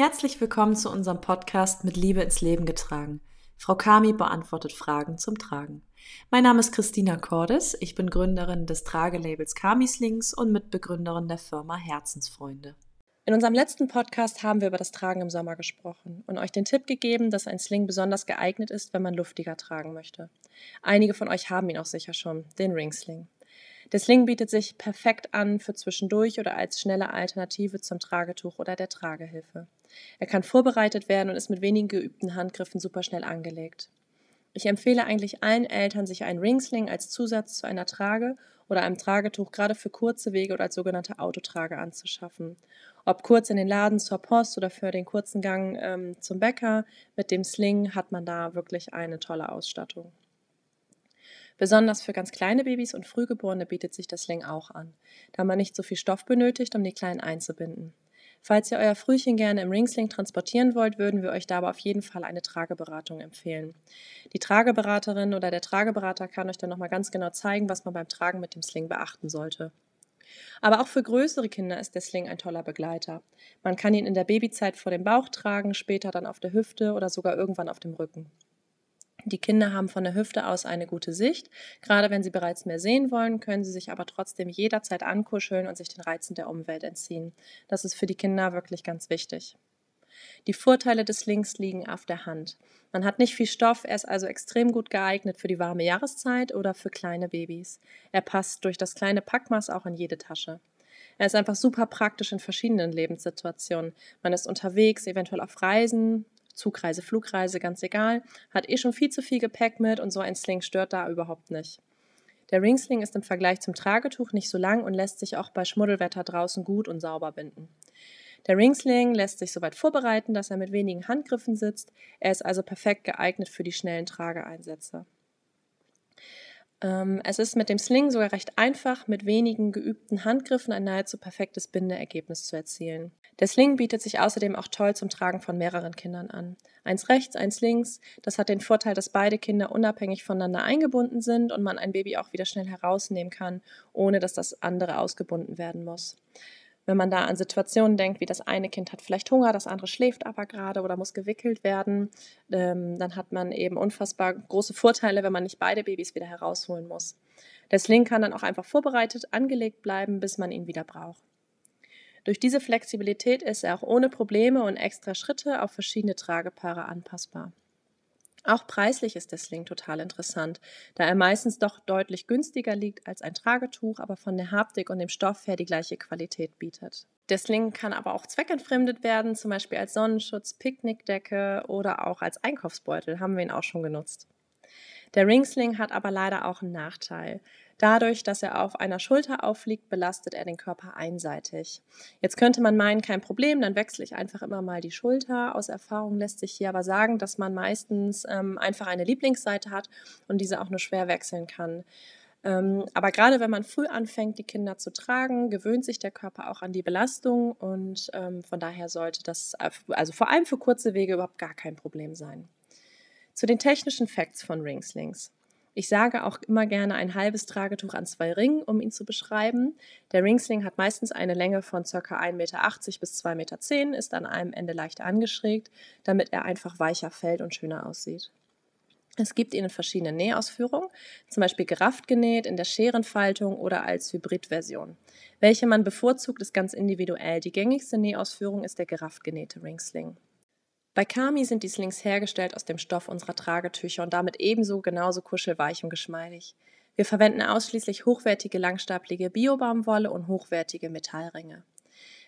Herzlich willkommen zu unserem Podcast mit Liebe ins Leben getragen. Frau Kami beantwortet Fragen zum Tragen. Mein Name ist Christina Cordes, ich bin Gründerin des Tragelabels Kamislings und Mitbegründerin der Firma Herzensfreunde. In unserem letzten Podcast haben wir über das Tragen im Sommer gesprochen und euch den Tipp gegeben, dass ein Sling besonders geeignet ist, wenn man luftiger tragen möchte. Einige von euch haben ihn auch sicher schon, den Ringsling. Der Sling bietet sich perfekt an für zwischendurch oder als schnelle Alternative zum Tragetuch oder der Tragehilfe. Er kann vorbereitet werden und ist mit wenigen geübten Handgriffen super schnell angelegt. Ich empfehle eigentlich allen Eltern, sich einen Ringsling als Zusatz zu einer Trage oder einem Tragetuch gerade für kurze Wege oder als sogenannte Autotrage anzuschaffen. Ob kurz in den Laden zur Post oder für den kurzen Gang ähm, zum Bäcker, mit dem Sling hat man da wirklich eine tolle Ausstattung. Besonders für ganz kleine Babys und Frühgeborene bietet sich das Sling auch an, da man nicht so viel Stoff benötigt, um die Kleinen einzubinden. Falls ihr euer Frühchen gerne im Ringsling transportieren wollt, würden wir euch dabei auf jeden Fall eine Trageberatung empfehlen. Die Trageberaterin oder der Trageberater kann euch dann nochmal ganz genau zeigen, was man beim Tragen mit dem Sling beachten sollte. Aber auch für größere Kinder ist der Sling ein toller Begleiter. Man kann ihn in der Babyzeit vor dem Bauch tragen, später dann auf der Hüfte oder sogar irgendwann auf dem Rücken. Die Kinder haben von der Hüfte aus eine gute Sicht. Gerade wenn sie bereits mehr sehen wollen, können sie sich aber trotzdem jederzeit ankuscheln und sich den Reizen der Umwelt entziehen. Das ist für die Kinder wirklich ganz wichtig. Die Vorteile des Links liegen auf der Hand. Man hat nicht viel Stoff, er ist also extrem gut geeignet für die warme Jahreszeit oder für kleine Babys. Er passt durch das kleine Packmaß auch in jede Tasche. Er ist einfach super praktisch in verschiedenen Lebenssituationen. Man ist unterwegs, eventuell auf Reisen, Zugreise, Flugreise, ganz egal, hat eh schon viel zu viel Gepäck mit und so ein Sling stört da überhaupt nicht. Der Ringsling ist im Vergleich zum Tragetuch nicht so lang und lässt sich auch bei Schmuddelwetter draußen gut und sauber binden. Der Ringsling lässt sich soweit vorbereiten, dass er mit wenigen Handgriffen sitzt. Er ist also perfekt geeignet für die schnellen Trageeinsätze. Ähm, es ist mit dem Sling sogar recht einfach, mit wenigen geübten Handgriffen ein nahezu perfektes Bindeergebnis zu erzielen. Der Sling bietet sich außerdem auch toll zum Tragen von mehreren Kindern an. Eins rechts, eins links. Das hat den Vorteil, dass beide Kinder unabhängig voneinander eingebunden sind und man ein Baby auch wieder schnell herausnehmen kann, ohne dass das andere ausgebunden werden muss. Wenn man da an Situationen denkt, wie das eine Kind hat vielleicht Hunger, das andere schläft aber gerade oder muss gewickelt werden, ähm, dann hat man eben unfassbar große Vorteile, wenn man nicht beide Babys wieder herausholen muss. Der Sling kann dann auch einfach vorbereitet angelegt bleiben, bis man ihn wieder braucht. Durch diese Flexibilität ist er auch ohne Probleme und extra Schritte auf verschiedene Tragepaare anpassbar. Auch preislich ist der Sling total interessant, da er meistens doch deutlich günstiger liegt als ein Tragetuch, aber von der Haptik und dem Stoff her die gleiche Qualität bietet. Der Sling kann aber auch zweckentfremdet werden, zum Beispiel als Sonnenschutz, Picknickdecke oder auch als Einkaufsbeutel, haben wir ihn auch schon genutzt. Der Ringsling hat aber leider auch einen Nachteil. Dadurch, dass er auf einer Schulter aufliegt, belastet er den Körper einseitig. Jetzt könnte man meinen, kein Problem, dann wechsle ich einfach immer mal die Schulter. Aus Erfahrung lässt sich hier aber sagen, dass man meistens ähm, einfach eine Lieblingsseite hat und diese auch nur schwer wechseln kann. Ähm, aber gerade wenn man früh anfängt, die Kinder zu tragen, gewöhnt sich der Körper auch an die Belastung und ähm, von daher sollte das, äh, also vor allem für kurze Wege, überhaupt gar kein Problem sein. Zu den technischen Facts von Ringslings. Ich sage auch immer gerne ein halbes Tragetuch an zwei Ringen, um ihn zu beschreiben. Der Ringsling hat meistens eine Länge von ca. 1,80 Meter bis 2,10 Meter, ist an einem Ende leicht angeschrägt, damit er einfach weicher fällt und schöner aussieht. Es gibt ihn in verschiedenen Nähausführungen, zum Beispiel gerafft genäht, in der Scherenfaltung oder als Hybridversion. Welche man bevorzugt, ist ganz individuell. Die gängigste Nähausführung ist der gerafft genähte Ringsling. Bei Kami sind die Slings hergestellt aus dem Stoff unserer Tragetücher und damit ebenso genauso kuschelweich und geschmeidig. Wir verwenden ausschließlich hochwertige langstaplige Biobaumwolle und hochwertige Metallringe.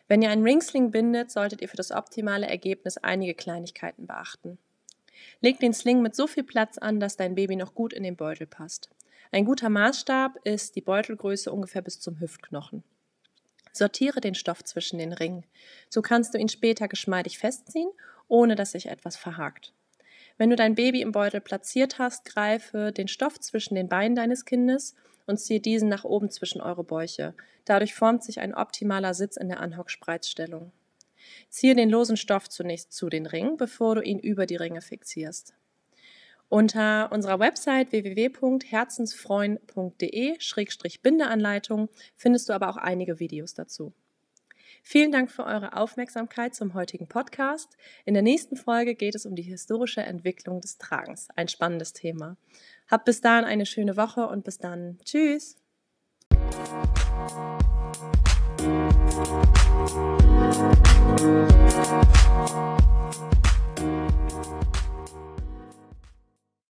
Wenn ihr einen Ringsling bindet, solltet ihr für das optimale Ergebnis einige Kleinigkeiten beachten. Leg den Sling mit so viel Platz an, dass dein Baby noch gut in den Beutel passt. Ein guter Maßstab ist die Beutelgröße ungefähr bis zum Hüftknochen. Sortiere den Stoff zwischen den Ringen. So kannst du ihn später geschmeidig festziehen ohne dass sich etwas verhakt. Wenn du dein Baby im Beutel platziert hast, greife den Stoff zwischen den Beinen deines Kindes und ziehe diesen nach oben zwischen eure Bäuche. Dadurch formt sich ein optimaler Sitz in der Anhockspreizstellung. Ziehe den losen Stoff zunächst zu den Ringen, bevor du ihn über die Ringe fixierst. Unter unserer Website www.herzensfreund.de-bindeanleitung findest du aber auch einige Videos dazu. Vielen Dank für eure Aufmerksamkeit zum heutigen Podcast. In der nächsten Folge geht es um die historische Entwicklung des Tragens. Ein spannendes Thema. Habt bis dahin eine schöne Woche und bis dann. Tschüss.